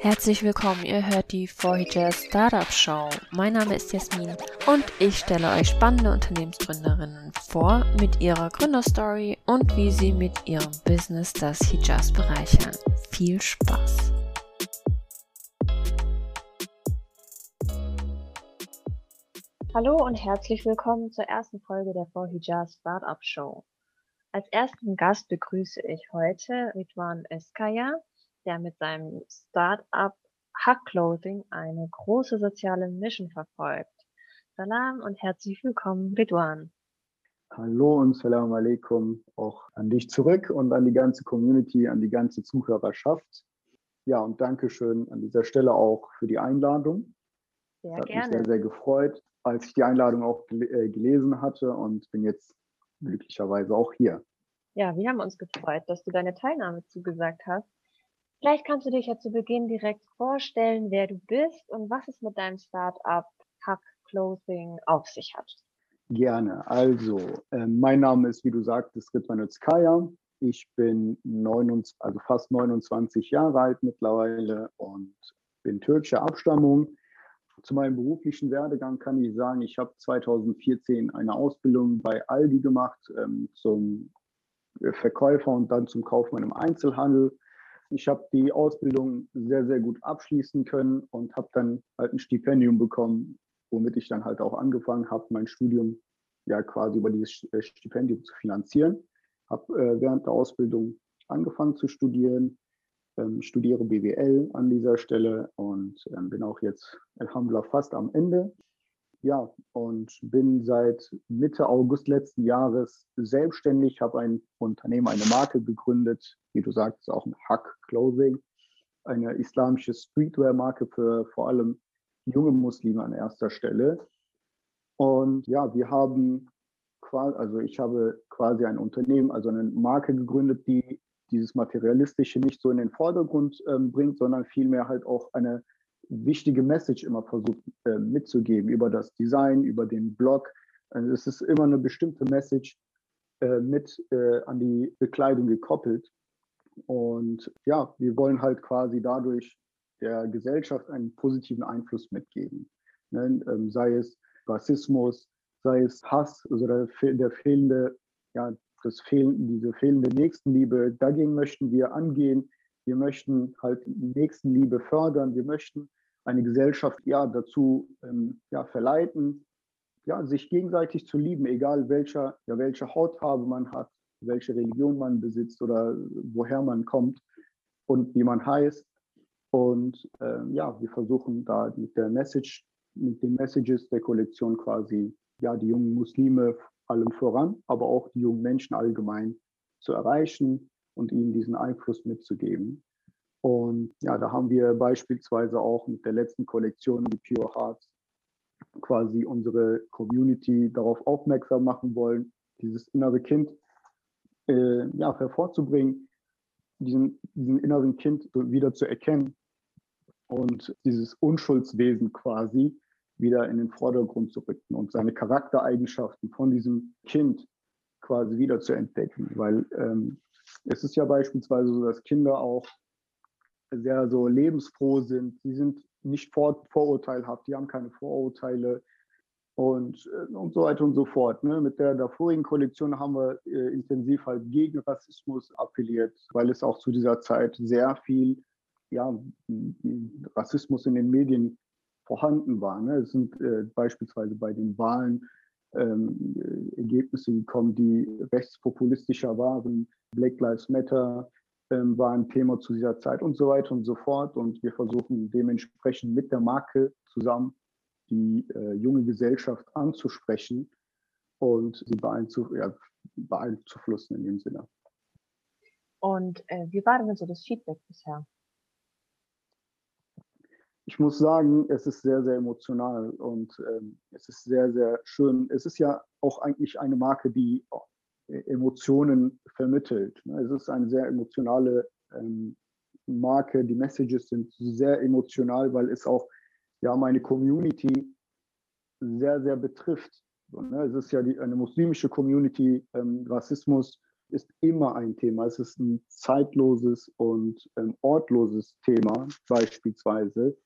Herzlich willkommen, ihr hört die 4 Startup Show. Mein Name ist Jasmin und ich stelle euch spannende Unternehmensgründerinnen vor mit ihrer Gründerstory und wie sie mit ihrem Business das Hijaz bereichern. Viel Spaß! Hallo und herzlich willkommen zur ersten Folge der 4 Hijaz Startup Show. Als ersten Gast begrüße ich heute Ridwan Eskaya, der mit seinem Start-up Hack Clothing eine große soziale Mission verfolgt. Salam und herzlich willkommen, Ridwan. Hallo und Salam alaikum auch an dich zurück und an die ganze Community, an die ganze Zuhörerschaft. Ja, und Dankeschön an dieser Stelle auch für die Einladung. Sehr das hat gerne. mich sehr, sehr gefreut, als ich die Einladung auch äh, gelesen hatte und bin jetzt glücklicherweise auch hier. Ja, wir haben uns gefreut, dass du deine Teilnahme zugesagt hast. Vielleicht kannst du dich ja zu Beginn direkt vorstellen, wer du bist und was es mit deinem Startup Hack Clothing auf sich hat. Gerne. Also, äh, mein Name ist, wie du sagtest, Ritman Özkaya. Ich bin 29, also fast 29 Jahre alt mittlerweile und bin türkischer Abstammung. Zu meinem beruflichen Werdegang kann ich sagen, ich habe 2014 eine Ausbildung bei Aldi gemacht ähm, zum Verkäufer und dann zum Kaufmann im Einzelhandel ich habe die Ausbildung sehr, sehr gut abschließen können und habe dann halt ein Stipendium bekommen, womit ich dann halt auch angefangen habe, mein Studium ja quasi über dieses äh, Stipendium zu finanzieren. Habe äh, während der Ausbildung angefangen zu studieren, ähm, studiere BWL an dieser Stelle und ähm, bin auch jetzt Alhamdulillah fast am Ende ja, und bin seit Mitte August letzten Jahres selbstständig, habe ein Unternehmen, eine Marke gegründet, wie du sagst, auch ein Hack Clothing, eine islamische Streetwear-Marke für vor allem junge Muslime an erster Stelle. Und ja, wir haben quasi, also ich habe quasi ein Unternehmen, also eine Marke gegründet, die dieses Materialistische nicht so in den Vordergrund ähm, bringt, sondern vielmehr halt auch eine wichtige Message immer versucht äh, mitzugeben über das Design, über den Blog. Also es ist immer eine bestimmte Message äh, mit äh, an die Bekleidung gekoppelt. Und ja, wir wollen halt quasi dadurch der Gesellschaft einen positiven Einfluss mitgeben. Ne? Ähm, sei es Rassismus, sei es Hass, also der, der fehlende, ja, das fehlende, diese fehlende Nächstenliebe, dagegen möchten wir angehen. Wir möchten halt Nächstenliebe fördern. Wir möchten eine Gesellschaft ja dazu ähm, ja, verleiten, ja, sich gegenseitig zu lieben, egal welcher, ja, welche Hautfarbe man hat, welche Religion man besitzt oder woher man kommt und wie man heißt. Und ähm, ja, wir versuchen da mit der Message, mit den Messages der Kollektion quasi ja die jungen Muslime allem voran, aber auch die jungen Menschen allgemein zu erreichen und ihnen diesen Einfluss mitzugeben. Und ja, da haben wir beispielsweise auch mit der letzten Kollektion, die Pure Hearts, quasi unsere Community darauf aufmerksam machen wollen, dieses innere Kind äh, ja, hervorzubringen, diesen, diesen inneren Kind wieder zu erkennen und dieses Unschuldswesen quasi wieder in den Vordergrund zu rücken und seine Charaktereigenschaften von diesem Kind quasi wieder zu entdecken. Weil ähm, es ist ja beispielsweise so, dass Kinder auch sehr so lebensfroh sind. Sie sind nicht vor, vorurteilhaft, die haben keine Vorurteile und, äh, und so weiter und so fort. Ne? Mit der, der vorigen Kollektion haben wir äh, intensiv halt gegen Rassismus appelliert, weil es auch zu dieser Zeit sehr viel ja, Rassismus in den Medien vorhanden war. Ne? Es sind äh, beispielsweise bei den Wahlen ähm, Ergebnisse gekommen, die rechtspopulistischer waren. Black Lives Matter, war ein Thema zu dieser Zeit und so weiter und so fort. Und wir versuchen dementsprechend mit der Marke zusammen die äh, junge Gesellschaft anzusprechen und sie beeinflussen, ja, beeinflussen in dem Sinne. Und äh, wie war denn so das Feedback bisher? Ich muss sagen, es ist sehr, sehr emotional und ähm, es ist sehr, sehr schön. Es ist ja auch eigentlich eine Marke, die Emotionen vermittelt. Ne? Es ist eine sehr emotionale ähm, Marke. Die Messages sind sehr emotional, weil es auch ja meine Community sehr, sehr betrifft. Ne? Es ist ja die, eine muslimische Community. Ähm, Rassismus ist immer ein Thema. Es ist ein zeitloses und ähm, ortloses Thema beispielsweise.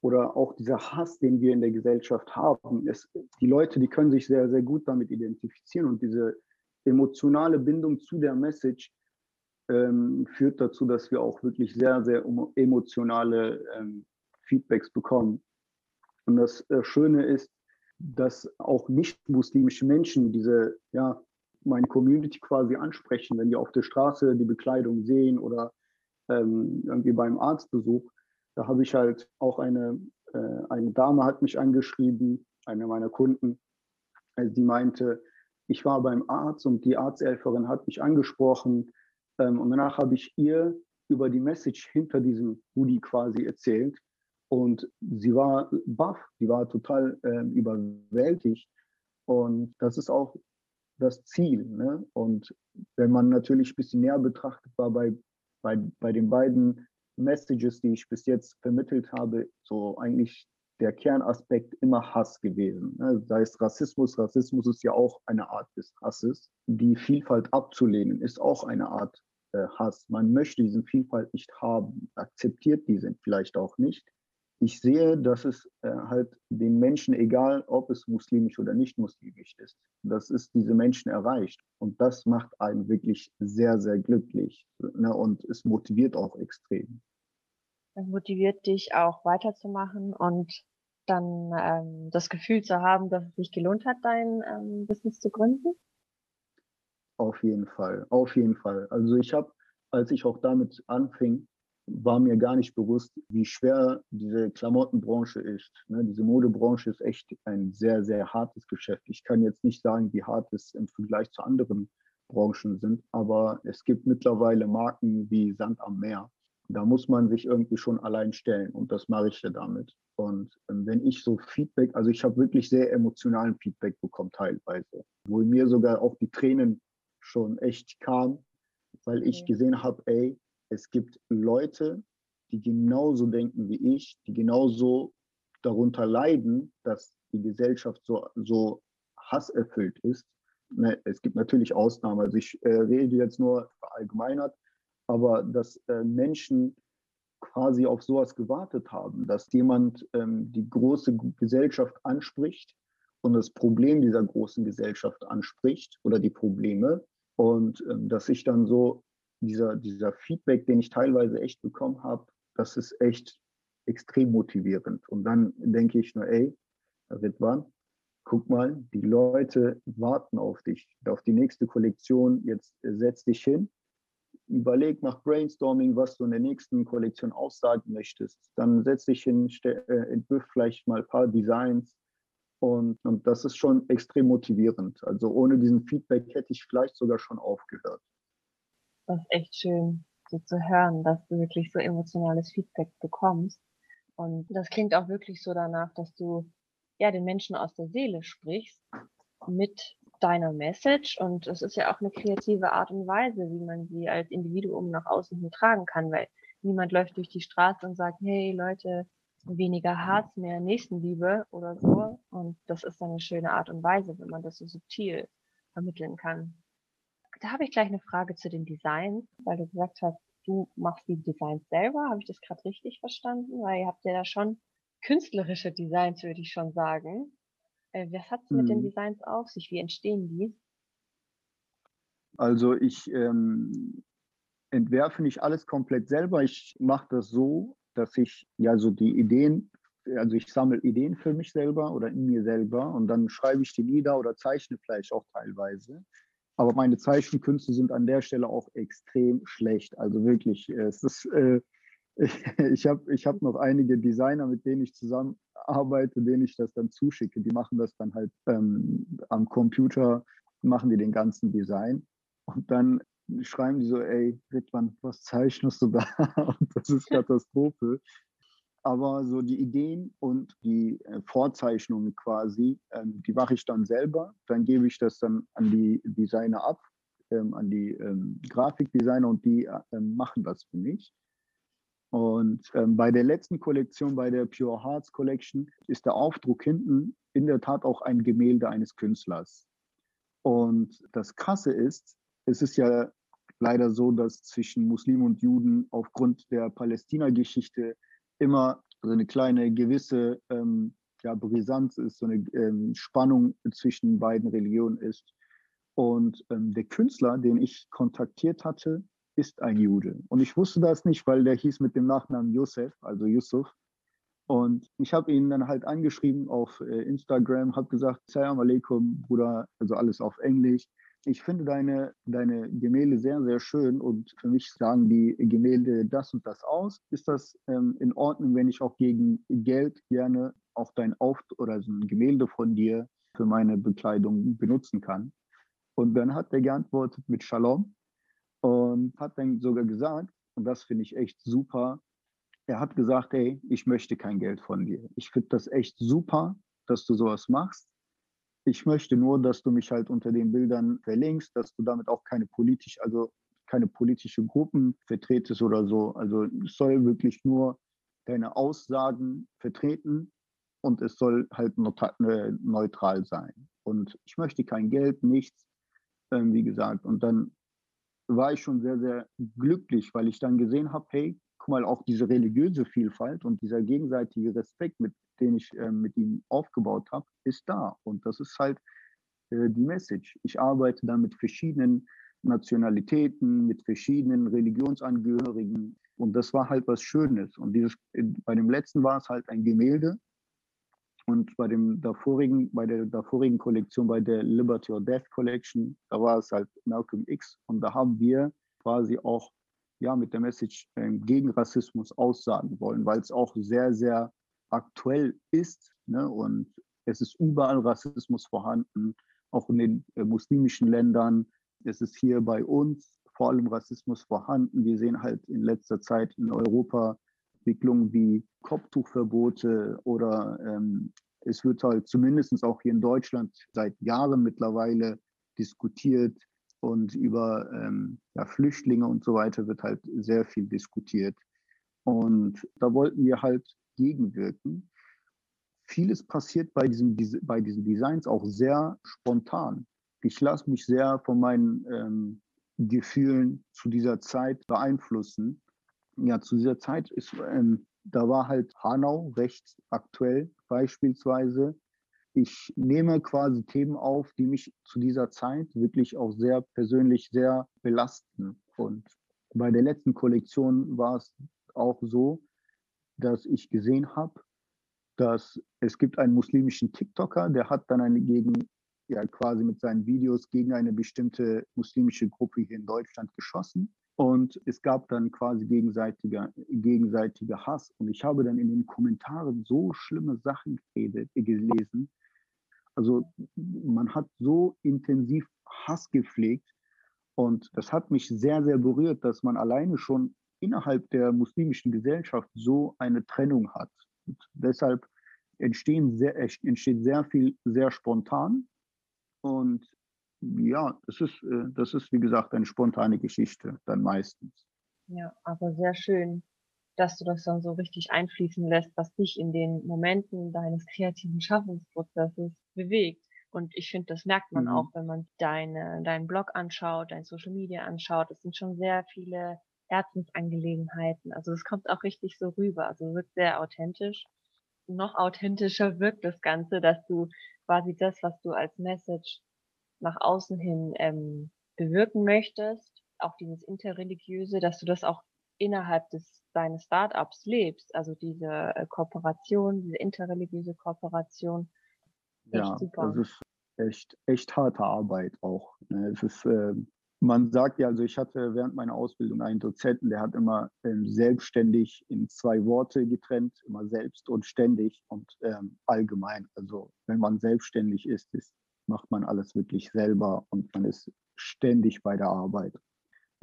Oder auch dieser Hass, den wir in der Gesellschaft haben. Es, die Leute, die können sich sehr, sehr gut damit identifizieren und diese emotionale Bindung zu der Message ähm, führt dazu, dass wir auch wirklich sehr, sehr emotionale ähm, Feedbacks bekommen. Und das äh, Schöne ist, dass auch nicht-muslimische Menschen diese, ja, meine Community quasi ansprechen, wenn die auf der Straße die Bekleidung sehen oder ähm, irgendwie beim Arztbesuch. Da habe ich halt auch eine, äh, eine Dame hat mich angeschrieben, eine meiner Kunden, also die meinte, ich war beim Arzt und die Arzthelferin hat mich angesprochen ähm, und danach habe ich ihr über die Message hinter diesem Hoodie quasi erzählt und sie war baff, die war total äh, überwältigt. Und das ist auch das Ziel. Ne? Und wenn man natürlich ein bisschen näher betrachtet, war bei, bei, bei den beiden Messages, die ich bis jetzt vermittelt habe, so eigentlich der Kernaspekt immer Hass gewesen. Ne? Sei Rassismus, Rassismus ist ja auch eine Art des Hasses. Die Vielfalt abzulehnen ist auch eine Art äh, Hass. Man möchte diese Vielfalt nicht haben, akzeptiert diese vielleicht auch nicht ich sehe, dass es äh, halt den Menschen, egal ob es muslimisch oder nicht muslimisch ist, dass es diese Menschen erreicht. Und das macht einen wirklich sehr, sehr glücklich. Ne? Und es motiviert auch extrem. Motiviert dich auch weiterzumachen und dann ähm, das Gefühl zu haben, dass es sich gelohnt hat, dein ähm, Business zu gründen? Auf jeden Fall, auf jeden Fall. Also ich habe, als ich auch damit anfing, war mir gar nicht bewusst, wie schwer diese Klamottenbranche ist. Ne? Diese Modebranche ist echt ein sehr, sehr hartes Geschäft. Ich kann jetzt nicht sagen, wie hart es im Vergleich zu anderen Branchen sind, aber es gibt mittlerweile Marken wie Sand am Meer. Da muss man sich irgendwie schon allein stellen und das mache ich ja damit. Und ähm, wenn ich so Feedback, also ich habe wirklich sehr emotionalen Feedback bekommen teilweise, wo mir sogar auch die Tränen schon echt kamen, weil ich gesehen habe, ey, es gibt Leute, die genauso denken wie ich, die genauso darunter leiden, dass die Gesellschaft so, so hasserfüllt ist. Ne, es gibt natürlich Ausnahmen, also ich äh, rede jetzt nur verallgemeinert, aber dass äh, Menschen quasi auf sowas gewartet haben, dass jemand ähm, die große Gesellschaft anspricht und das Problem dieser großen Gesellschaft anspricht oder die Probleme und ähm, dass ich dann so dieser, dieser Feedback, den ich teilweise echt bekommen habe, das ist echt extrem motivierend. Und dann denke ich nur, ey, Ridwan, guck mal, die Leute warten auf dich, auf die nächste Kollektion. Jetzt setz dich hin, überleg, mach Brainstorming, was du in der nächsten Kollektion aussagen möchtest. Dann setz dich hin, äh, entwirf vielleicht mal ein paar Designs. Und, und das ist schon extrem motivierend. Also ohne diesen Feedback hätte ich vielleicht sogar schon aufgehört. Das ist echt schön, so zu hören, dass du wirklich so emotionales Feedback bekommst. Und das klingt auch wirklich so danach, dass du ja den Menschen aus der Seele sprichst mit deiner Message. Und es ist ja auch eine kreative Art und Weise, wie man sie als Individuum nach außen hin tragen kann, weil niemand läuft durch die Straße und sagt, hey Leute, weniger Harz, mehr Nächstenliebe oder so. Und das ist dann eine schöne Art und Weise, wenn man das so subtil vermitteln kann. Da habe ich gleich eine Frage zu den Designs, weil du gesagt hast, du machst die Designs selber. Habe ich das gerade richtig verstanden? Weil ihr habt ja da schon künstlerische Designs, würde ich schon sagen. Äh, was hat es mit den mhm. Designs auf sich? Wie entstehen die? Also ich ähm, entwerfe nicht alles komplett selber. Ich mache das so, dass ich ja so die Ideen, also ich sammle Ideen für mich selber oder in mir selber und dann schreibe ich die nieder oder zeichne vielleicht auch teilweise. Aber meine Zeichenkünste sind an der Stelle auch extrem schlecht. Also wirklich, es ist, äh, ich, habe ich hab noch einige Designer, mit denen ich zusammenarbeite, denen ich das dann zuschicke. Die machen das dann halt ähm, am Computer, machen die den ganzen Design. Und dann schreiben die so, ey, Wittmann, was zeichnest du da? Und das ist Katastrophe aber so die Ideen und die äh, Vorzeichnungen quasi, ähm, die mache ich dann selber. Dann gebe ich das dann an die Designer ab, ähm, an die ähm, Grafikdesigner und die äh, machen das für mich. Und ähm, bei der letzten Kollektion, bei der Pure Hearts Collection, ist der Aufdruck hinten in der Tat auch ein Gemälde eines Künstlers. Und das Krasse ist, es ist ja leider so, dass zwischen Muslimen und Juden aufgrund der Palästina-Geschichte immer so eine kleine gewisse ähm, ja, Brisanz ist, so eine ähm, Spannung zwischen beiden Religionen ist. Und ähm, der Künstler, den ich kontaktiert hatte, ist ein Jude. Und ich wusste das nicht, weil der hieß mit dem Nachnamen Yosef, also Yusuf. Und ich habe ihn dann halt angeschrieben auf äh, Instagram, habe gesagt, Salam alaikum, Bruder, also alles auf Englisch. Ich finde deine, deine Gemälde sehr, sehr schön und für mich sagen die Gemälde das und das aus. Ist das ähm, in Ordnung, wenn ich auch gegen Geld gerne auch dein Auft oder so ein Gemälde von dir für meine Bekleidung benutzen kann? Und dann hat er geantwortet mit Shalom und hat dann sogar gesagt, und das finde ich echt super, er hat gesagt, hey, ich möchte kein Geld von dir. Ich finde das echt super, dass du sowas machst. Ich möchte nur, dass du mich halt unter den Bildern verlinkst, dass du damit auch keine politisch, also keine politische Gruppen vertretest oder so. Also es soll wirklich nur deine Aussagen vertreten und es soll halt äh, neutral sein. Und ich möchte kein Geld, nichts, ähm, wie gesagt. Und dann war ich schon sehr, sehr glücklich, weil ich dann gesehen habe, hey, guck mal, auch diese religiöse Vielfalt und dieser gegenseitige Respekt, mit den ich äh, mit ihm aufgebaut habe, ist da. Und das ist halt äh, die Message. Ich arbeite da mit verschiedenen Nationalitäten, mit verschiedenen Religionsangehörigen. Und das war halt was Schönes. Und dieses, bei dem letzten war es halt ein Gemälde. Und bei dem davorigen, bei der davorigen Kollektion, bei der Liberty or Death Collection, da war es halt Malcolm X. Und da haben wir quasi auch ja, mit der Message äh, gegen Rassismus aussagen wollen, weil es auch sehr, sehr aktuell ist. Ne? Und es ist überall Rassismus vorhanden, auch in den äh, muslimischen Ländern. Es ist hier bei uns vor allem Rassismus vorhanden. Wir sehen halt in letzter Zeit in Europa Entwicklungen wie Kopftuchverbote oder ähm, es wird halt zumindest auch hier in Deutschland seit Jahren mittlerweile diskutiert, und über ähm, ja, Flüchtlinge und so weiter wird halt sehr viel diskutiert. Und da wollten wir halt gegenwirken. Vieles passiert bei, diesem, bei diesen Designs auch sehr spontan. Ich lasse mich sehr von meinen ähm, Gefühlen zu dieser Zeit beeinflussen. Ja, zu dieser Zeit ist, ähm, da war halt Hanau recht aktuell beispielsweise ich nehme quasi Themen auf, die mich zu dieser Zeit wirklich auch sehr persönlich sehr belasten. Und bei der letzten Kollektion war es auch so, dass ich gesehen habe, dass es gibt einen muslimischen TikToker, der hat dann eine gegen, ja quasi mit seinen Videos gegen eine bestimmte muslimische Gruppe hier in Deutschland geschossen. Und es gab dann quasi gegenseitiger, gegenseitiger Hass. Und ich habe dann in den Kommentaren so schlimme Sachen geredet, gelesen, also man hat so intensiv Hass gepflegt und das hat mich sehr, sehr berührt, dass man alleine schon innerhalb der muslimischen Gesellschaft so eine Trennung hat. Und deshalb entstehen sehr, entsteht sehr viel sehr spontan und ja, das ist, äh, das ist wie gesagt eine spontane Geschichte dann meistens. Ja, aber sehr schön dass du das dann so richtig einfließen lässt, was dich in den Momenten deines kreativen Schaffensprozesses bewegt. Und ich finde, das merkt man mhm. auch, wenn man deine, deinen Blog anschaut, dein Social Media anschaut. Es sind schon sehr viele Herzensangelegenheiten. Also es kommt auch richtig so rüber. Also es wird sehr authentisch. Noch authentischer wirkt das Ganze, dass du quasi das, was du als Message nach außen hin ähm, bewirken möchtest, auch dieses Interreligiöse, dass du das auch innerhalb des deines Startups lebst, also diese äh, Kooperation, diese interreligiöse Kooperation. ja, super. das ist echt, echt harte Arbeit auch. Ne? Es ist, äh, man sagt ja, also ich hatte während meiner Ausbildung einen Dozenten, der hat immer ähm, selbstständig in zwei Worte getrennt, immer selbst und ständig und ähm, allgemein. Also wenn man selbstständig ist, ist, macht man alles wirklich selber und man ist ständig bei der Arbeit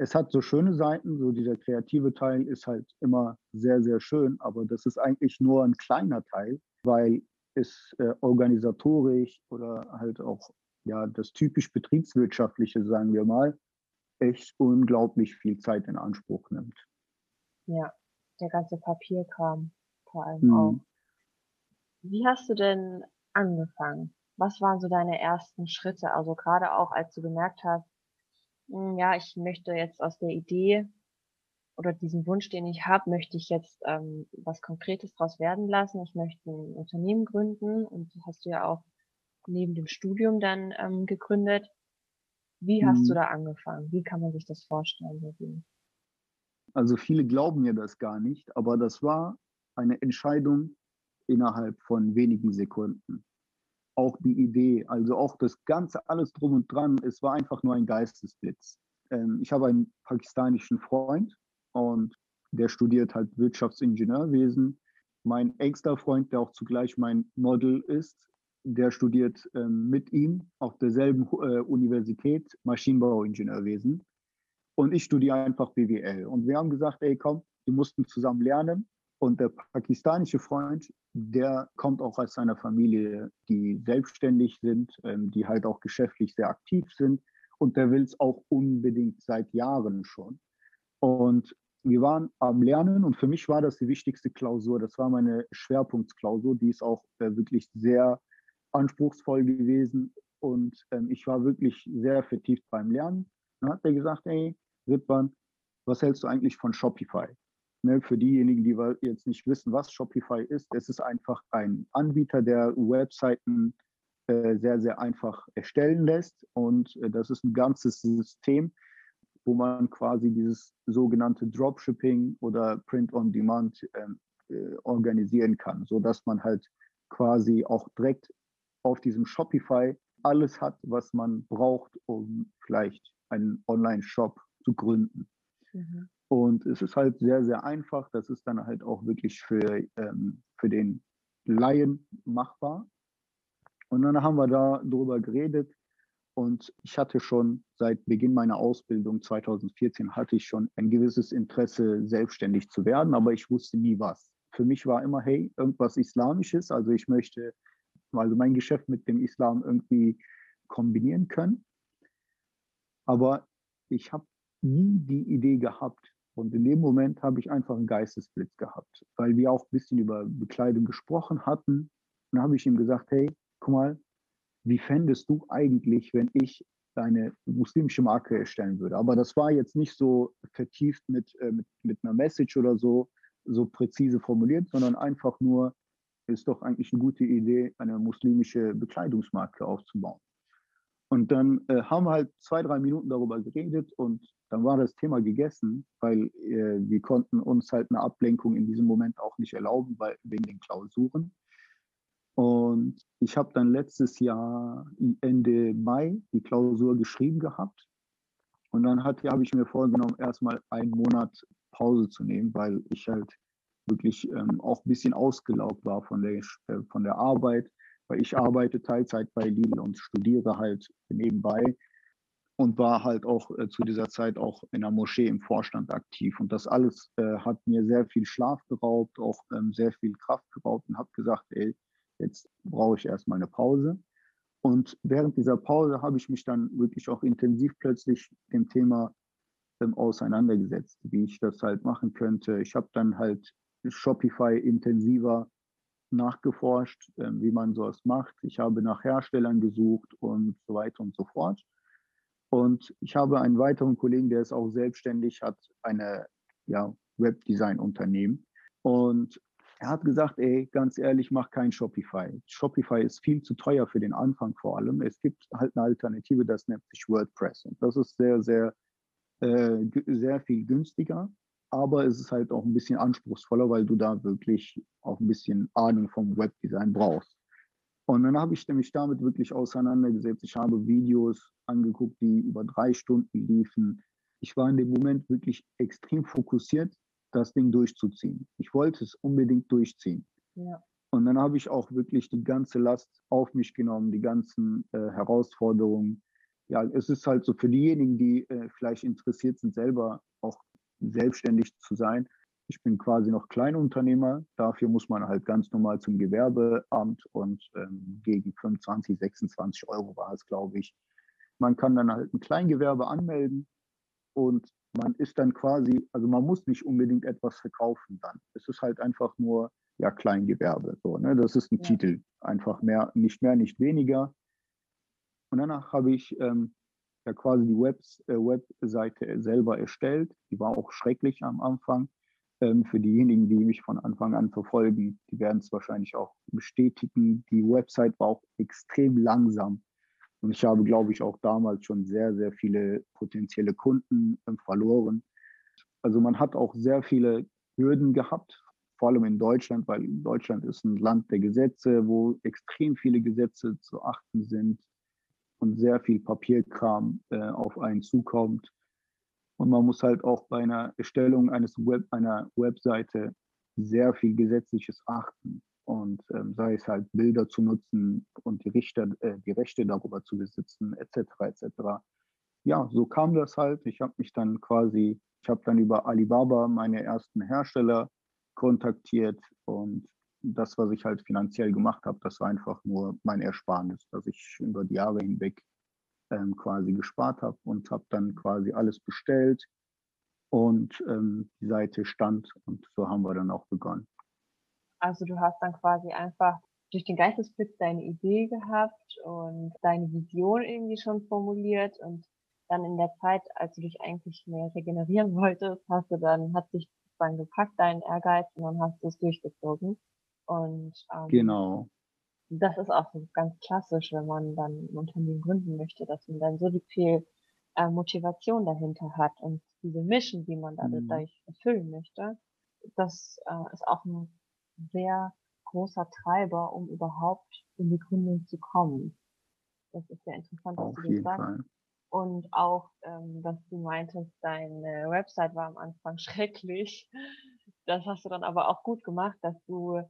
es hat so schöne Seiten, so dieser kreative Teil ist halt immer sehr, sehr schön, aber das ist eigentlich nur ein kleiner Teil, weil es äh, organisatorisch oder halt auch ja das typisch betriebswirtschaftliche, sagen wir mal, echt unglaublich viel Zeit in Anspruch nimmt. Ja, der ganze Papierkram vor allem mhm. auch. Wie hast du denn angefangen? Was waren so deine ersten Schritte? Also gerade auch, als du gemerkt hast, hm, ja, ich möchte jetzt aus der Idee oder diesen Wunsch, den ich habe, möchte ich jetzt ähm, was Konkretes draus werden lassen. Ich möchte ein Unternehmen gründen und das hast du ja auch neben dem Studium dann ähm, gegründet. Wie hast du Mhm. da angefangen? Wie kann man sich das vorstellen? Also viele glauben mir das gar nicht, aber das war eine Entscheidung innerhalb von wenigen Sekunden. Auch die Idee, also auch das Ganze, alles drum und dran, es war einfach nur ein Geistesblitz. Ähm, ich habe einen pakistanischen Freund und der studiert halt Wirtschaftsingenieurwesen. Mein engster Freund, der auch zugleich mein Model ist, der studiert ähm, mit ihm auf derselben äh, Universität Maschinenbauingenieurwesen. Und ich studiere einfach BWL. Und wir haben gesagt, ey, komm, wir mussten zusammen lernen. Und der pakistanische Freund, der kommt auch aus seiner Familie, die selbstständig sind, ähm, die halt auch geschäftlich sehr aktiv sind. Und der will es auch unbedingt seit Jahren schon. Und wir waren am Lernen und für mich war das die wichtigste Klausur. Das war meine Schwerpunktsklausur. Die ist auch äh, wirklich sehr anspruchsvoll gewesen und ähm, ich war wirklich sehr vertieft beim Lernen. Dann hat er gesagt, ey, Ridwan, was hältst du eigentlich von Shopify? Ne, für diejenigen, die jetzt nicht wissen, was Shopify ist, es ist einfach ein Anbieter, der Webseiten äh, sehr, sehr einfach erstellen lässt. Und äh, das ist ein ganzes System, wo man quasi dieses sogenannte Dropshipping oder Print on Demand ähm, äh, organisieren kann, sodass man halt quasi auch direkt auf diesem Shopify alles hat, was man braucht, um vielleicht einen Online-Shop zu gründen. Mhm. Und es ist halt sehr, sehr einfach. Das ist dann halt auch wirklich für, ähm, für den Laien machbar. Und dann haben wir da drüber geredet. Und ich hatte schon seit Beginn meiner Ausbildung 2014 hatte ich schon ein gewisses Interesse, selbstständig zu werden, aber ich wusste nie was. Für mich war immer, hey, irgendwas Islamisches. Also ich möchte also mein Geschäft mit dem Islam irgendwie kombinieren können. Aber ich habe nie die Idee gehabt. Und in dem Moment habe ich einfach einen Geistesblitz gehabt, weil wir auch ein bisschen über Bekleidung gesprochen hatten. Und dann habe ich ihm gesagt, hey, guck mal, wie fändest du eigentlich, wenn ich eine muslimische Marke erstellen würde? Aber das war jetzt nicht so vertieft mit, äh, mit, mit einer Message oder so, so präzise formuliert, sondern einfach nur, ist doch eigentlich eine gute Idee, eine muslimische Bekleidungsmarke aufzubauen. Und dann äh, haben wir halt zwei, drei Minuten darüber geredet und dann war das Thema gegessen, weil äh, wir konnten uns halt eine Ablenkung in diesem Moment auch nicht erlauben, weil, wegen den Klausuren. Und ich habe dann letztes Jahr Ende Mai die Klausur geschrieben gehabt. Und dann habe ich mir vorgenommen, erstmal einen Monat Pause zu nehmen, weil ich halt wirklich ähm, auch ein bisschen ausgelaugt war von der, äh, von der Arbeit, weil ich arbeite Teilzeit bei Lidl und studiere halt nebenbei und war halt auch äh, zu dieser Zeit auch in der Moschee im Vorstand aktiv. Und das alles äh, hat mir sehr viel Schlaf geraubt, auch ähm, sehr viel Kraft geraubt und habe gesagt, ey, jetzt brauche ich erstmal eine Pause. Und während dieser Pause habe ich mich dann wirklich auch intensiv plötzlich dem Thema ähm, auseinandergesetzt, wie ich das halt machen könnte. Ich habe dann halt Shopify intensiver nachgeforscht, äh, wie man sowas macht. Ich habe nach Herstellern gesucht und so weiter und so fort. Und ich habe einen weiteren Kollegen, der ist auch selbstständig, hat eine ja, Webdesign-Unternehmen. Und er hat gesagt, ey, ganz ehrlich, mach kein Shopify. Shopify ist viel zu teuer für den Anfang vor allem. Es gibt halt eine Alternative, das nennt sich WordPress. Und das ist sehr, sehr, äh, sehr viel günstiger aber es ist halt auch ein bisschen anspruchsvoller, weil du da wirklich auch ein bisschen Ahnung vom Webdesign brauchst. Und dann habe ich mich damit wirklich auseinandergesetzt. Ich habe Videos angeguckt, die über drei Stunden liefen. Ich war in dem Moment wirklich extrem fokussiert, das Ding durchzuziehen. Ich wollte es unbedingt durchziehen. Ja. Und dann habe ich auch wirklich die ganze Last auf mich genommen, die ganzen äh, Herausforderungen. Ja, es ist halt so für diejenigen, die äh, vielleicht interessiert sind, selber auch selbstständig zu sein. Ich bin quasi noch Kleinunternehmer. Dafür muss man halt ganz normal zum Gewerbeamt und ähm, gegen 25, 26 Euro war es, glaube ich. Man kann dann halt ein Kleingewerbe anmelden und man ist dann quasi, also man muss nicht unbedingt etwas verkaufen dann. Es ist halt einfach nur ja Kleingewerbe. So, ne? Das ist ein Ja. Titel. Einfach mehr, nicht mehr, nicht weniger. Und danach habe ich ähm, ja quasi die Webs, äh, Webseite selber erstellt. Die war auch schrecklich am Anfang. Ähm, für diejenigen, die mich von Anfang an verfolgen, die werden es wahrscheinlich auch bestätigen. Die Website war auch extrem langsam. Und ich habe, glaube ich, auch damals schon sehr, sehr viele potenzielle Kunden ähm, verloren. Also man hat auch sehr viele Hürden gehabt, vor allem in Deutschland, weil Deutschland ist ein Land der Gesetze, wo extrem viele Gesetze zu achten sind und sehr viel Papierkram äh, auf einen zukommt. Und man muss halt auch bei einer Erstellung eines Web, einer Webseite sehr viel Gesetzliches achten. Und ähm, sei es halt Bilder zu nutzen und die, Richter, äh, die Rechte darüber zu besitzen, etc. etc. Ja, so kam das halt. Ich habe mich dann quasi, ich habe dann über Alibaba meine ersten Hersteller kontaktiert und das, was ich halt finanziell gemacht habe, das war einfach nur mein Ersparnis, dass ich über die Jahre hinweg ähm, quasi gespart habe und habe dann quasi alles bestellt und ähm, die Seite stand und so haben wir dann auch begonnen. Also du hast dann quasi einfach durch den Geistesblitz deine Idee gehabt und deine Vision irgendwie schon formuliert und dann in der Zeit, als du dich eigentlich mehr regenerieren wolltest, hast du dann, hat sich dann gepackt, deinen Ehrgeiz und dann hast du es durchgezogen. Und ähm, genau. Das ist auch so ganz klassisch, wenn man dann ein Unternehmen gründen möchte, dass man dann so viel äh, Motivation dahinter hat und diese Mission, die man mhm. dadurch erfüllen möchte, das äh, ist auch ein sehr großer Treiber, um überhaupt in die Gründung zu kommen. Das ist sehr interessant, was Auf du sagst. Fall. Und auch, ähm, dass du meintest, deine Website war am Anfang schrecklich. Das hast du dann aber auch gut gemacht, dass du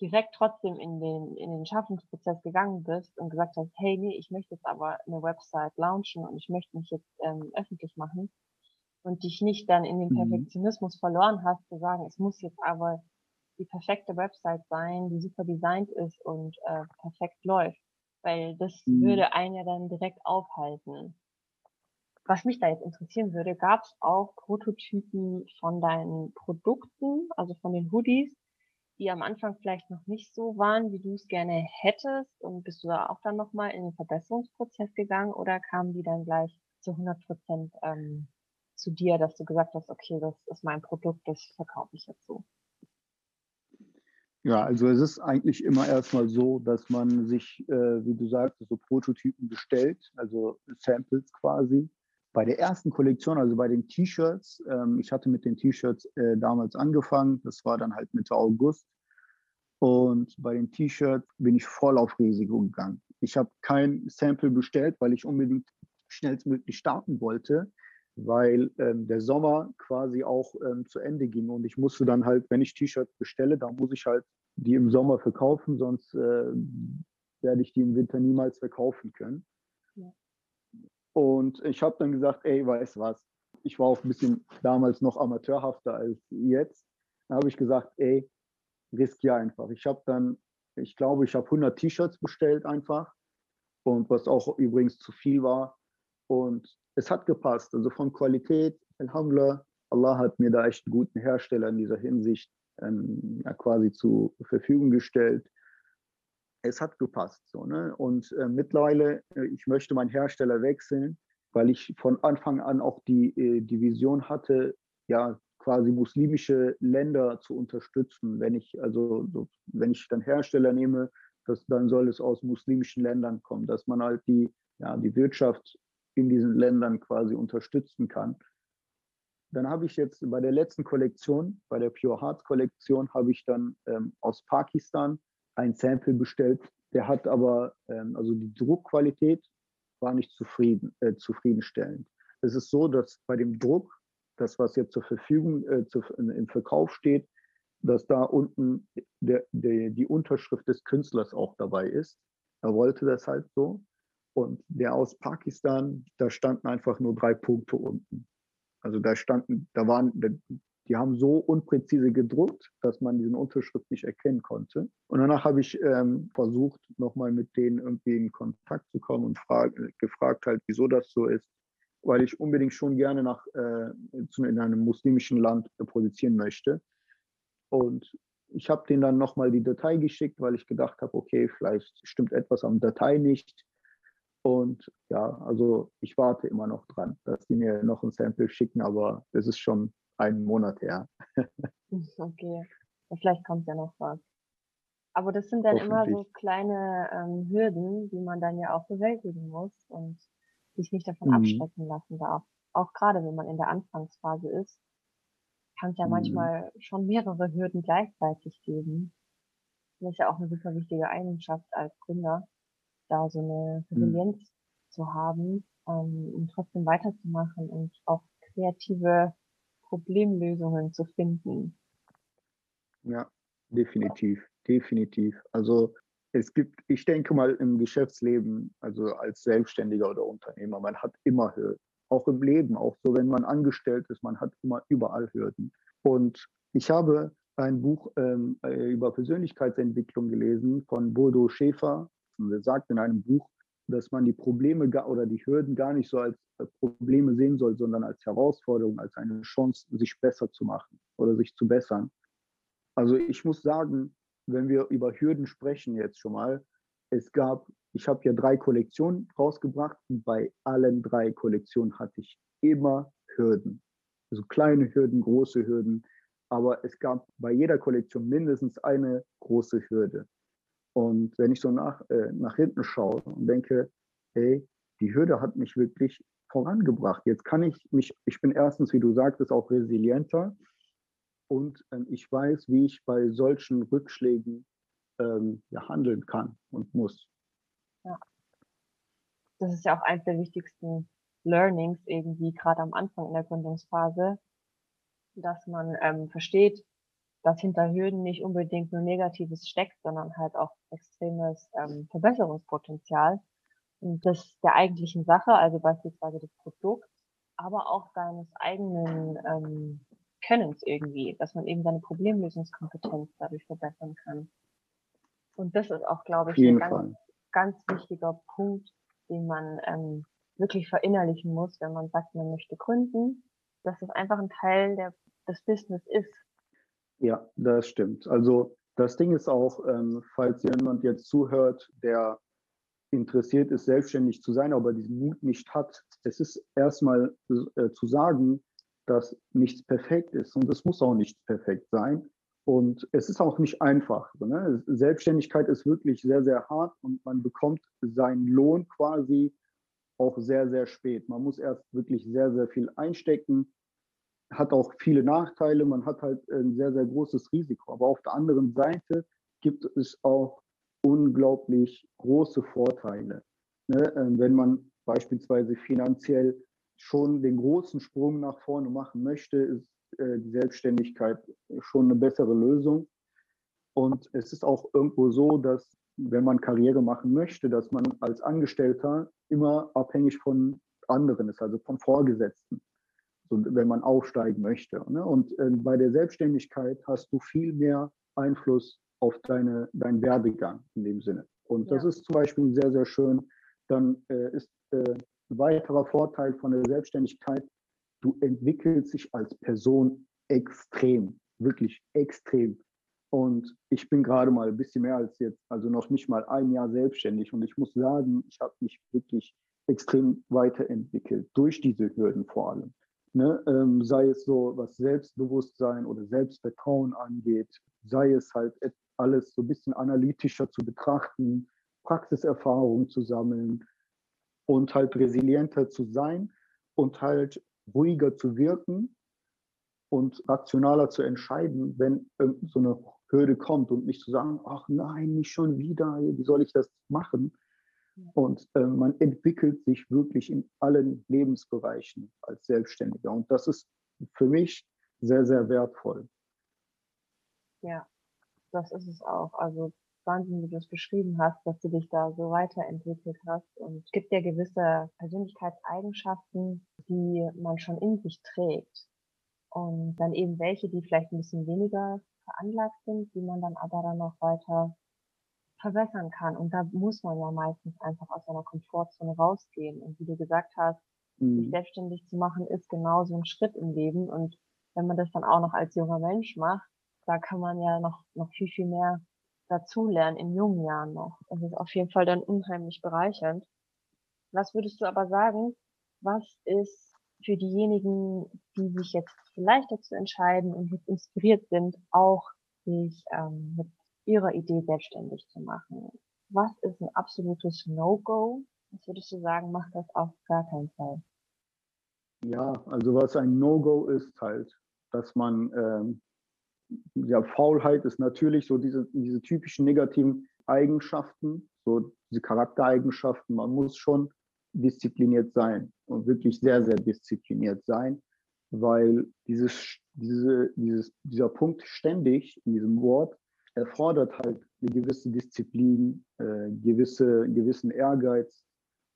direkt trotzdem in den, in den Schaffungsprozess gegangen bist und gesagt hast, hey, nee, ich möchte jetzt aber eine Website launchen und ich möchte mich jetzt ähm, öffentlich machen und dich nicht dann in den mhm. Perfektionismus verloren hast, zu sagen, es muss jetzt aber die perfekte Website sein, die super designt ist und äh, perfekt läuft, weil das mhm. würde einen ja dann direkt aufhalten. Was mich da jetzt interessieren würde, gab es auch Prototypen von deinen Produkten, also von den Hoodies, die am Anfang vielleicht noch nicht so waren, wie du es gerne hättest? Und bist du da auch dann nochmal in den Verbesserungsprozess gegangen oder kamen die dann gleich zu 100 Prozent ähm, zu dir, dass du gesagt hast, okay, das ist mein Produkt, das verkaufe ich jetzt so? Ja, also es ist eigentlich immer erstmal so, dass man sich, äh, wie du sagst, so Prototypen bestellt, also Samples quasi. Bei der ersten Kollektion, also bei den T-Shirts, ähm, ich hatte mit den T-Shirts äh, damals angefangen, das war dann halt Mitte August. Und bei den T-Shirts bin ich voll auf Risiko gegangen. Ich habe kein Sample bestellt, weil ich unbedingt schnellstmöglich starten wollte, weil ähm, der Sommer quasi auch ähm, zu Ende ging und ich musste dann halt, wenn ich T-Shirts bestelle, dann muss ich halt die im Sommer verkaufen, sonst äh, werde ich die im Winter niemals verkaufen können. Ja. Und ich habe dann gesagt, ey, weißt was, ich war auch ein bisschen damals noch amateurhafter als jetzt. Da habe ich gesagt, ey, riskiere einfach. Ich habe dann, ich glaube, ich habe 100 T-Shirts bestellt einfach und was auch übrigens zu viel war. Und es hat gepasst. Also von Qualität, Alhamdulillah, Allah hat mir da echt einen guten Hersteller in dieser Hinsicht ähm, quasi zur Verfügung gestellt. Es hat gepasst. So, ne? Und äh, mittlerweile, äh, ich möchte meinen Hersteller wechseln, weil ich von Anfang an auch die, äh, die Vision hatte, ja, quasi muslimische Länder zu unterstützen. Wenn ich also so, wenn ich dann Hersteller nehme, das, dann soll es aus muslimischen Ländern kommen, dass man halt die, ja, die Wirtschaft in diesen Ländern quasi unterstützen kann. Dann habe ich jetzt bei der letzten Kollektion, bei der Pure Heart Kollektion, habe ich dann ähm, aus Pakistan ein Sample bestellt. Der hat aber, ähm, also die Druckqualität war nicht zufrieden, äh, zufriedenstellend. Es ist so, dass bei dem Druck, das was jetzt zur Verfügung, äh, zu, im Verkauf steht, dass da unten der, der, die Unterschrift des Künstlers auch dabei ist. Er wollte das halt so. Und der aus Pakistan, da standen einfach nur drei Punkte unten. Also da standen, da waren, die haben so unpräzise gedruckt, dass man diesen Unterschrift nicht erkennen konnte. Und danach habe ich ähm, versucht, nochmal mit denen irgendwie in Kontakt zu kommen und frag, gefragt halt, wieso das so ist, weil ich unbedingt schon gerne nach, äh, in einem muslimischen Land produzieren möchte. Und ich habe denen dann nochmal die Datei geschickt, weil ich gedacht habe, okay, vielleicht stimmt etwas am Datei nicht. Und ja, also ich warte immer noch dran, dass die mir noch ein Sample schicken, aber es ist schon einen Monat her. okay. vielleicht kommt ja noch was. Aber das sind dann immer so kleine ähm, Hürden, die man dann ja auch bewältigen muss und sich nicht davon mhm. abschrecken lassen darf. Auch gerade wenn man in der Anfangsphase ist, kann es ja mhm. manchmal schon mehrere Hürden gleichzeitig geben. Das ist ja auch eine super wichtige Eigenschaft als Gründer, da so eine mhm. Resilienz mhm. zu haben, ähm, um trotzdem weiterzumachen und auch kreative Problemlösungen zu finden. Ja, definitiv, definitiv. Also es gibt, ich denke mal im Geschäftsleben, also als Selbstständiger oder Unternehmer, man hat immer Hürden. Auch im Leben, auch so, wenn man angestellt ist, man hat immer überall Hürden. Und ich habe ein Buch ähm, äh, über Persönlichkeitsentwicklung gelesen von Bodo Schäfer. Und er sagt in einem Buch, dass man die Probleme oder die Hürden gar nicht so als äh, Probleme sehen soll, sondern als Herausforderung, als eine Chance, sich besser zu machen oder sich zu bessern. Also ich muss sagen, wenn wir über Hürden sprechen jetzt schon mal, es gab, ich habe ja drei Kollektionen rausgebracht und bei allen drei Kollektionen hatte ich immer Hürden. Also kleine Hürden, große Hürden, aber es gab bei jeder Kollektion mindestens eine große Hürde. Und wenn ich so nach, äh, nach hinten schaue und denke, hey, die Hürde hat mich wirklich vorangebracht. Jetzt kann ich mich, ich bin erstens, wie du sagtest, auch resilienter und ähm, ich weiß, wie ich bei solchen Rückschlägen ähm, ja, handeln kann und muss. Ja. Das ist ja auch eines der wichtigsten Learnings irgendwie gerade am Anfang in der Gründungsphase, dass man ähm, versteht, dass hinter Hürden nicht unbedingt nur Negatives steckt, sondern halt auch extremes ähm, Verbesserungspotenzial und das der eigentlichen Sache, also beispielsweise des Produkts, aber auch seines eigenen ähm, Könnens irgendwie, dass man eben seine Problemlösungskompetenz dadurch verbessern kann. Und das ist auch, glaube ich, ein ganz, ganz wichtiger Punkt, den man ähm, wirklich verinnerlichen muss, wenn man sagt, man möchte gründen, dass es einfach ein Teil der, des Business ist. Ja, das stimmt. Also das Ding ist auch, ähm, falls jemand jetzt zuhört, der interessiert ist, selbstständig zu sein, aber diesen Mut nicht hat, es ist erstmal äh, zu sagen, dass nichts perfekt ist und es muss auch nicht perfekt sein. Und es ist auch nicht einfach. Ne? Selbstständigkeit ist wirklich sehr, sehr hart und man bekommt seinen Lohn quasi auch sehr, sehr spät. Man muss erst wirklich sehr, sehr viel einstecken, hat auch viele Nachteile, man hat halt ein sehr, sehr großes Risiko. Aber auf der anderen Seite gibt es auch unglaublich große Vorteile. Ne? Ähm, wenn man beispielsweise finanziell schon den großen Sprung nach vorne machen möchte, ist äh, die Selbstständigkeit schon eine bessere Lösung. Und es ist auch irgendwo so, dass wenn man Karriere machen möchte, dass man als Angestellter immer abhängig von anderen ist, also von Vorgesetzten, so, wenn man aufsteigen möchte. Ne? Und äh, bei der Selbstständigkeit hast du viel mehr Einfluss auf deine, deinen Werdegang in dem Sinne. Und ja. das ist zum Beispiel sehr, sehr schön. Dann äh, ist äh, ein weiterer Vorteil von der Selbstständigkeit, du entwickelst dich als Person extrem, wirklich extrem. Und ich bin gerade mal ein bisschen mehr als jetzt, also noch nicht mal ein Jahr selbstständig. Und ich muss sagen, ich habe mich wirklich extrem weiterentwickelt, durch diese Hürden vor allem. Ne? Ähm, sei es so, was Selbstbewusstsein oder Selbstvertrauen angeht, sei es halt alles so ein bisschen analytischer zu betrachten, Praxiserfahrung zu sammeln, und halt resilienter zu sein und halt ruhiger zu wirken und rationaler zu entscheiden, wenn so eine Hürde kommt und nicht zu sagen, ach nein, nicht schon wieder, wie soll ich das machen? Und äh, man entwickelt sich wirklich in allen Lebensbereichen als Selbstständiger. Und das ist für mich sehr, sehr wertvoll. Ja, das ist es auch. Also Wahnsinn, wie du es beschrieben hast, dass du dich da so weiterentwickelt hast. Und es gibt ja gewisse Persönlichkeitseigenschaften, die man schon in sich trägt. Und dann eben welche, die vielleicht ein bisschen weniger veranlagt sind, die man dann aber dann noch weiter verbessern kann. Und da muss man ja meistens einfach aus seiner Komfortzone rausgehen. Und wie du gesagt hast, mhm. sich selbstständig zu machen, ist genauso ein Schritt im Leben. Und wenn man das dann auch noch als junger Mensch macht, da kann man ja noch, noch viel, viel mehr dazulernen in jungen Jahren noch. Das ist auf jeden Fall dann unheimlich bereichernd. Was würdest du aber sagen, was ist für diejenigen, die sich jetzt vielleicht dazu entscheiden und jetzt inspiriert sind, auch sich ähm, mit ihrer Idee selbstständig zu machen? Was ist ein absolutes No-Go? Was würdest du sagen, macht das auf gar keinen Fall? Ja, also was ein No-Go ist halt, dass man, ähm, ja, Faulheit ist natürlich so diese, diese typischen negativen Eigenschaften, so diese Charaktereigenschaften. Man muss schon diszipliniert sein und wirklich sehr, sehr diszipliniert sein, weil dieses, diese, dieses, dieser Punkt ständig in diesem Wort erfordert halt eine gewisse Disziplin, äh, gewisse, gewissen Ehrgeiz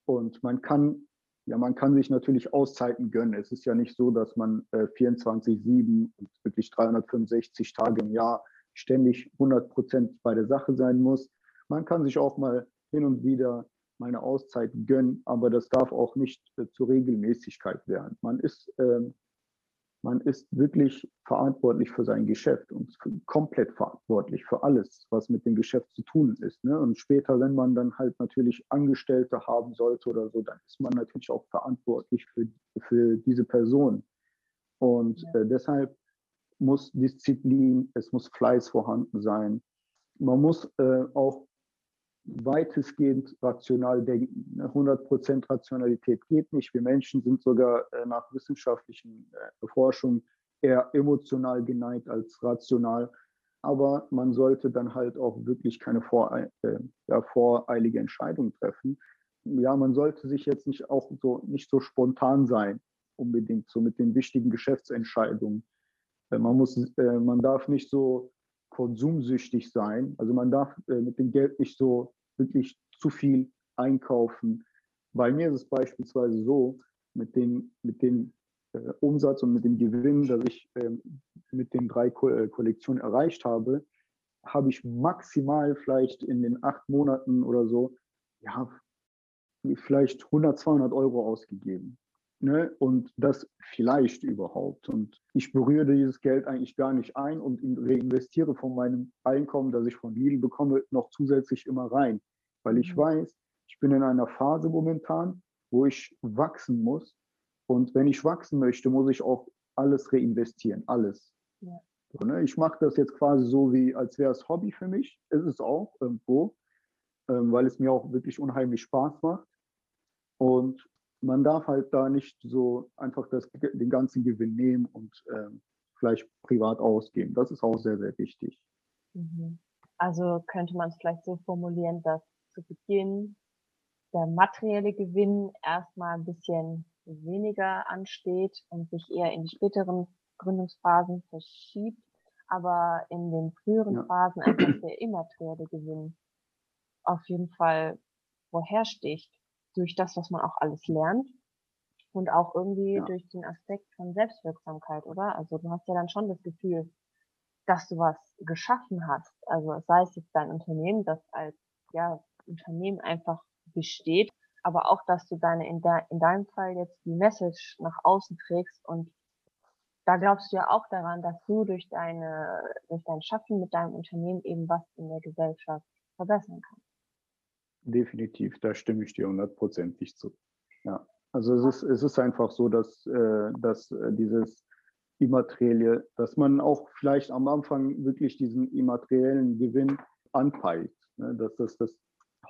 und man kann ja, man kann sich natürlich Auszeiten gönnen. Es ist ja nicht so, dass man äh, 24-7 und wirklich 365 Tage im Jahr ständig 100 Prozent bei der Sache sein muss. Man kann sich auch mal hin und wieder meine Auszeit gönnen, aber das darf auch nicht äh, zur Regelmäßigkeit werden. Man ist, ähm, man ist wirklich verantwortlich für sein Geschäft und komplett verantwortlich für alles, was mit dem Geschäft zu tun ist. Ne? Und später, wenn man dann halt natürlich Angestellte haben sollte oder so, dann ist man natürlich auch verantwortlich für, für diese Person. Und äh, deshalb muss Disziplin, es muss Fleiß vorhanden sein. Man muss äh, auch weitestgehend rational denken. 100% ne? Rationalität geht nicht. Wir Menschen sind sogar äh, nach wissenschaftlichen äh, Forschungen eher emotional geneigt als rational. Aber man sollte dann halt auch wirklich keine voreil, äh, ja, voreilige Entscheidung treffen. Ja, man sollte sich jetzt nicht auch so nicht so spontan sein, unbedingt so mit den wichtigen Geschäftsentscheidungen. Man muss, man darf nicht so konsumsüchtig sein. Also man darf äh, mit dem Geld nicht so wirklich zu viel einkaufen. Bei mir ist es beispielsweise so, mit dem, mit dem äh, Umsatz und mit dem Gewinn, das ich äh, mit den drei äh, Kollektionen erreicht habe, habe ich maximal vielleicht in den acht Monaten oder so, ja, vielleicht 100, 200 Euro ausgegeben. Ne? Und das vielleicht überhaupt. Und ich berühre dieses Geld eigentlich gar nicht ein und reinvestiere von meinem Einkommen, das ich von Lidl bekomme, noch zusätzlich immer rein. Weil ich mhm. weiß, ich bin in einer Phase momentan, wo ich wachsen muss. Und wenn ich wachsen möchte, muss ich auch alles reinvestieren, alles. Ja. So, ne? Ich mache das jetzt quasi so, wie als wäre es Hobby für mich. Ist es auch irgendwo, ähm, weil es mir auch wirklich unheimlich Spaß macht. Und man darf halt da nicht so einfach das, den ganzen Gewinn nehmen und äh, vielleicht privat ausgeben. Das ist auch sehr, sehr wichtig. Mhm. Also könnte man es vielleicht so formulieren, dass zu Beginn der materielle Gewinn erstmal ein bisschen weniger ansteht und sich eher in die späteren Gründungsphasen verschiebt, aber in den früheren ja. Phasen einfach der immaterielle Gewinn auf jeden Fall vorhersticht durch das, was man auch alles lernt und auch irgendwie ja. durch den Aspekt von Selbstwirksamkeit, oder? Also du hast ja dann schon das Gefühl, dass du was geschaffen hast. Also sei es jetzt dein Unternehmen, das als ja, Unternehmen einfach besteht, aber auch, dass du deine in, der, in deinem Fall jetzt die Message nach außen trägst und da glaubst du ja auch daran, dass du durch deine, durch dein Schaffen mit deinem Unternehmen eben was in der Gesellschaft verbessern kannst. Definitiv, da stimme ich dir hundertprozentig zu. Ja, also es ist, es ist einfach so, dass, äh, dass äh, dieses Immaterielle, dass man auch vielleicht am Anfang wirklich diesen immateriellen Gewinn anpeilt, ne? dass das das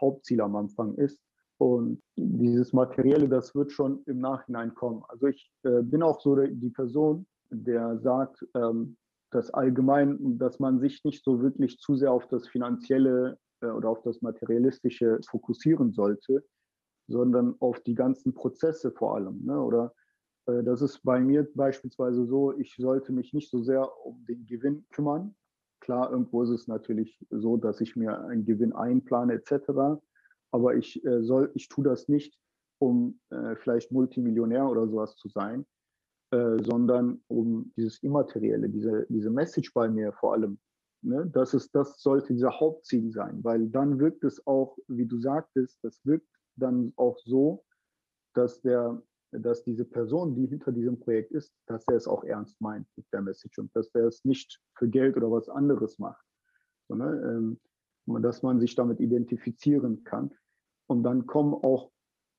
Hauptziel am Anfang ist. Und dieses Materielle, das wird schon im Nachhinein kommen. Also ich äh, bin auch so die Person, der sagt, ähm, dass allgemein, dass man sich nicht so wirklich zu sehr auf das Finanzielle oder auf das Materialistische fokussieren sollte, sondern auf die ganzen Prozesse vor allem. Ne? Oder äh, das ist bei mir beispielsweise so, ich sollte mich nicht so sehr um den Gewinn kümmern. Klar, irgendwo ist es natürlich so, dass ich mir einen Gewinn einplane etc. Aber ich äh, soll, ich tue das nicht, um äh, vielleicht Multimillionär oder sowas zu sein, äh, sondern um dieses Immaterielle, diese, diese Message bei mir vor allem Ne? Das, ist, das sollte dieser Hauptziel sein, weil dann wirkt es auch, wie du sagtest, das wirkt dann auch so, dass, der, dass diese Person, die hinter diesem Projekt ist, dass er es auch ernst meint mit der Message und dass er es nicht für Geld oder was anderes macht, so, ne? ähm, dass man sich damit identifizieren kann. Und dann kommen auch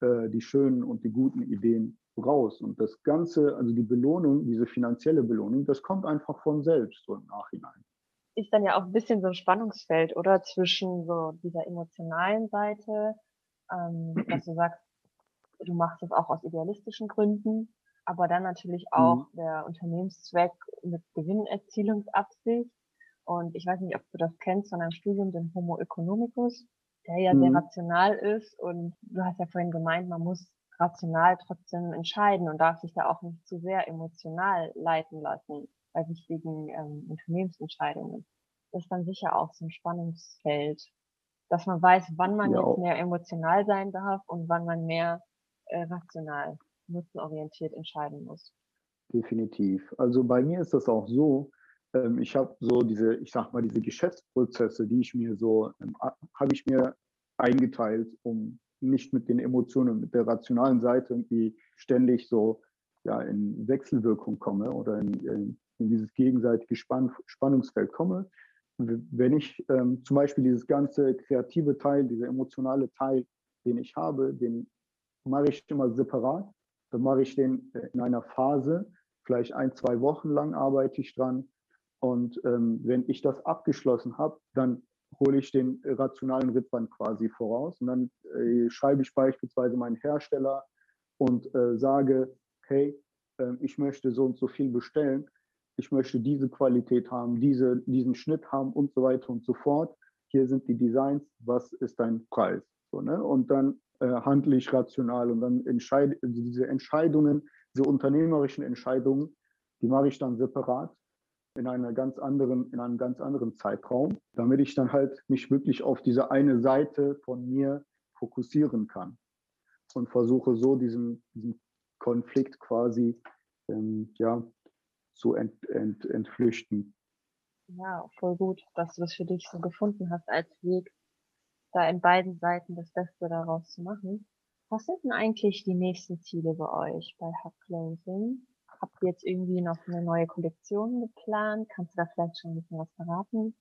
äh, die schönen und die guten Ideen raus. Und das Ganze, also die Belohnung, diese finanzielle Belohnung, das kommt einfach von selbst so im Nachhinein. Ist dann ja auch ein bisschen so ein Spannungsfeld, oder? Zwischen so dieser emotionalen Seite, ähm, dass du sagst, du machst das auch aus idealistischen Gründen, aber dann natürlich auch mhm. der Unternehmenszweck mit Gewinnerzielungsabsicht. Und ich weiß nicht, ob du das kennst von einem Studium, den Homo economicus, der ja mhm. sehr rational ist. Und du hast ja vorhin gemeint, man muss rational trotzdem entscheiden und darf sich da auch nicht zu sehr emotional leiten lassen bei wichtigen ähm, Unternehmensentscheidungen. Das ist dann sicher auch so ein Spannungsfeld, dass man weiß, wann man ja, jetzt mehr emotional sein darf und wann man mehr äh, rational, nutzenorientiert entscheiden muss. Definitiv. Also bei mir ist das auch so, ähm, ich habe so diese, ich sag mal, diese Geschäftsprozesse, die ich mir so, ähm, habe ich mir eingeteilt, um nicht mit den Emotionen, mit der rationalen Seite irgendwie ständig so ja, in Wechselwirkung komme oder in, in, in dieses gegenseitige Spann Spannungsfeld komme. Wenn ich ähm, zum Beispiel dieses ganze kreative Teil, dieser emotionale Teil, den ich habe, den mache ich immer separat. Dann mache ich den äh, in einer Phase, vielleicht ein, zwei Wochen lang arbeite ich dran. Und ähm, wenn ich das abgeschlossen habe, dann hole ich den rationalen Rittband quasi voraus und dann äh, schreibe ich beispielsweise meinen Hersteller und äh, sage, hey, äh, ich möchte so und so viel bestellen, ich möchte diese Qualität haben, diese, diesen Schnitt haben und so weiter und so fort. Hier sind die Designs, was ist dein Preis? So, ne? Und dann äh, handle ich rational und dann entscheide also diese Entscheidungen, diese unternehmerischen Entscheidungen, die mache ich dann separat in einer ganz anderen, in einem ganz anderen Zeitraum, damit ich dann halt mich wirklich auf diese eine Seite von mir fokussieren kann und versuche so diesen, diesen Konflikt quasi ähm, ja, zu ent, ent, entflüchten. Ja, voll gut, dass du das für dich so gefunden hast als Weg, da in beiden Seiten das Beste daraus zu machen. Was sind denn eigentlich die nächsten Ziele bei euch bei Hub Closing? Habt ihr jetzt irgendwie noch eine neue Kollektion geplant? Kannst du da vielleicht schon ein bisschen was verraten?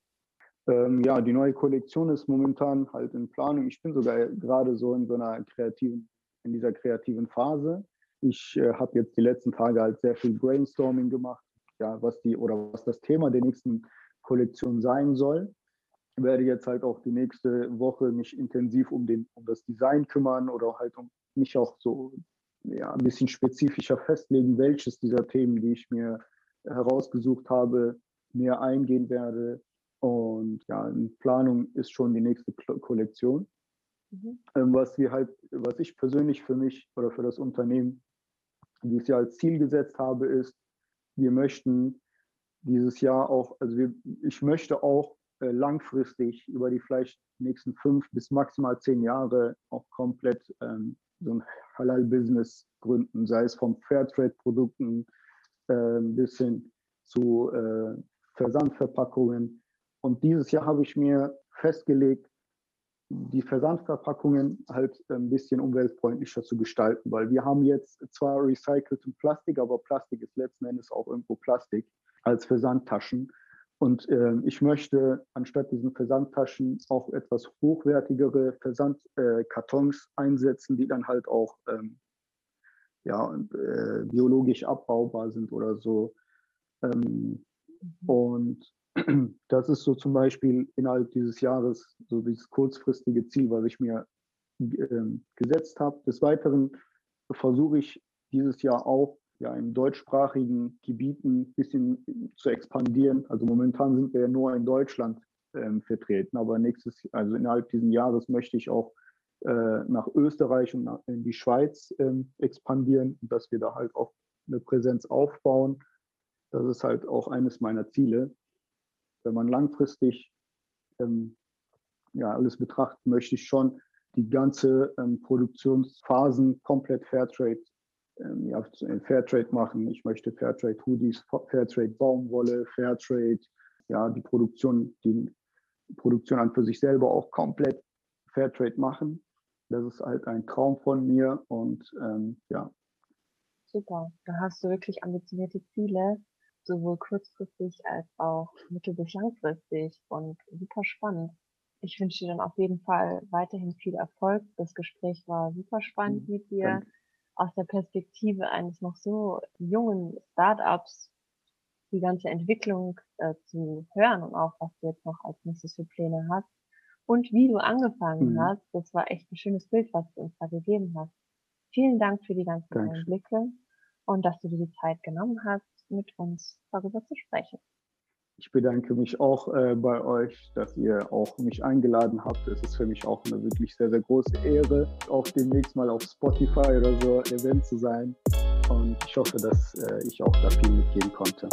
Ähm, ja, die neue Kollektion ist momentan halt in Planung. Ich bin sogar gerade so in so einer kreativen, in dieser kreativen Phase. Ich äh, habe jetzt die letzten Tage halt sehr viel Brainstorming gemacht, ja, was die oder was das Thema der nächsten Kollektion sein soll. Ich werde jetzt halt auch die nächste Woche mich intensiv um, den, um das Design kümmern oder halt um mich auch so ja, ein bisschen spezifischer festlegen, welches dieser Themen, die ich mir herausgesucht habe, mehr eingehen werde. Und ja, in Planung ist schon die nächste Kollektion. Mhm. Ähm, was wir halt, was ich persönlich für mich oder für das Unternehmen dieses Jahr als Ziel gesetzt habe, ist, wir möchten dieses Jahr auch, also wir, ich möchte auch äh, langfristig über die vielleicht nächsten fünf bis maximal zehn Jahre auch komplett ähm, so ein Halal-Business gründen, sei es vom Fairtrade-Produkten äh, bis hin zu äh, Versandverpackungen. Und dieses Jahr habe ich mir festgelegt, die Versandverpackungen halt ein bisschen umweltfreundlicher zu gestalten, weil wir haben jetzt zwar recycelten Plastik, aber Plastik ist letzten Endes auch irgendwo Plastik als Versandtaschen. Und äh, ich möchte anstatt diesen Versandtaschen auch etwas hochwertigere Versandkartons äh, einsetzen, die dann halt auch ähm, ja, äh, biologisch abbaubar sind oder so. Ähm, und das ist so zum Beispiel innerhalb dieses Jahres so dieses kurzfristige Ziel, was ich mir ähm, gesetzt habe. Des Weiteren versuche ich dieses Jahr auch ja, in deutschsprachigen Gebieten ein bisschen zu expandieren. Also momentan sind wir ja nur in Deutschland ähm, vertreten, aber nächstes, also innerhalb dieses Jahres möchte ich auch äh, nach Österreich und nach, in die Schweiz ähm, expandieren dass wir da halt auch eine Präsenz aufbauen. Das ist halt auch eines meiner Ziele. Wenn man langfristig ähm, ja, alles betrachtet, möchte ich schon die ganze ähm, Produktionsphasen komplett Fairtrade ähm, ja, Fairtrade machen. Ich möchte Fairtrade Hoodies, Fairtrade Baumwolle, Fairtrade, ja, die Produktion, die Produktion an für sich selber auch komplett Fairtrade machen. Das ist halt ein Traum von mir und ähm, ja. Super, da hast du wirklich ambitionierte Ziele, sowohl kurzfristig als auch mittel- bis langfristig und super spannend. ich wünsche dir dann auf jeden Fall weiterhin viel Erfolg. Das Gespräch war super spannend mhm, mit dir. Danke. Aus der Perspektive eines noch so jungen Startups die ganze Entwicklung äh, zu hören und auch, was du jetzt noch als nächstes für Pläne hast und wie du angefangen mhm. hast. Das war echt ein schönes Bild, was du uns da gegeben hast. Vielen Dank für die ganzen Dankeschön. Einblicke und dass du dir die Zeit genommen hast, mit uns darüber zu sprechen. Ich bedanke mich auch äh, bei euch, dass ihr auch mich eingeladen habt. Es ist für mich auch eine wirklich sehr, sehr große Ehre, auch demnächst mal auf Spotify oder so Event zu sein. Und ich hoffe, dass äh, ich auch da viel mitgeben konnte.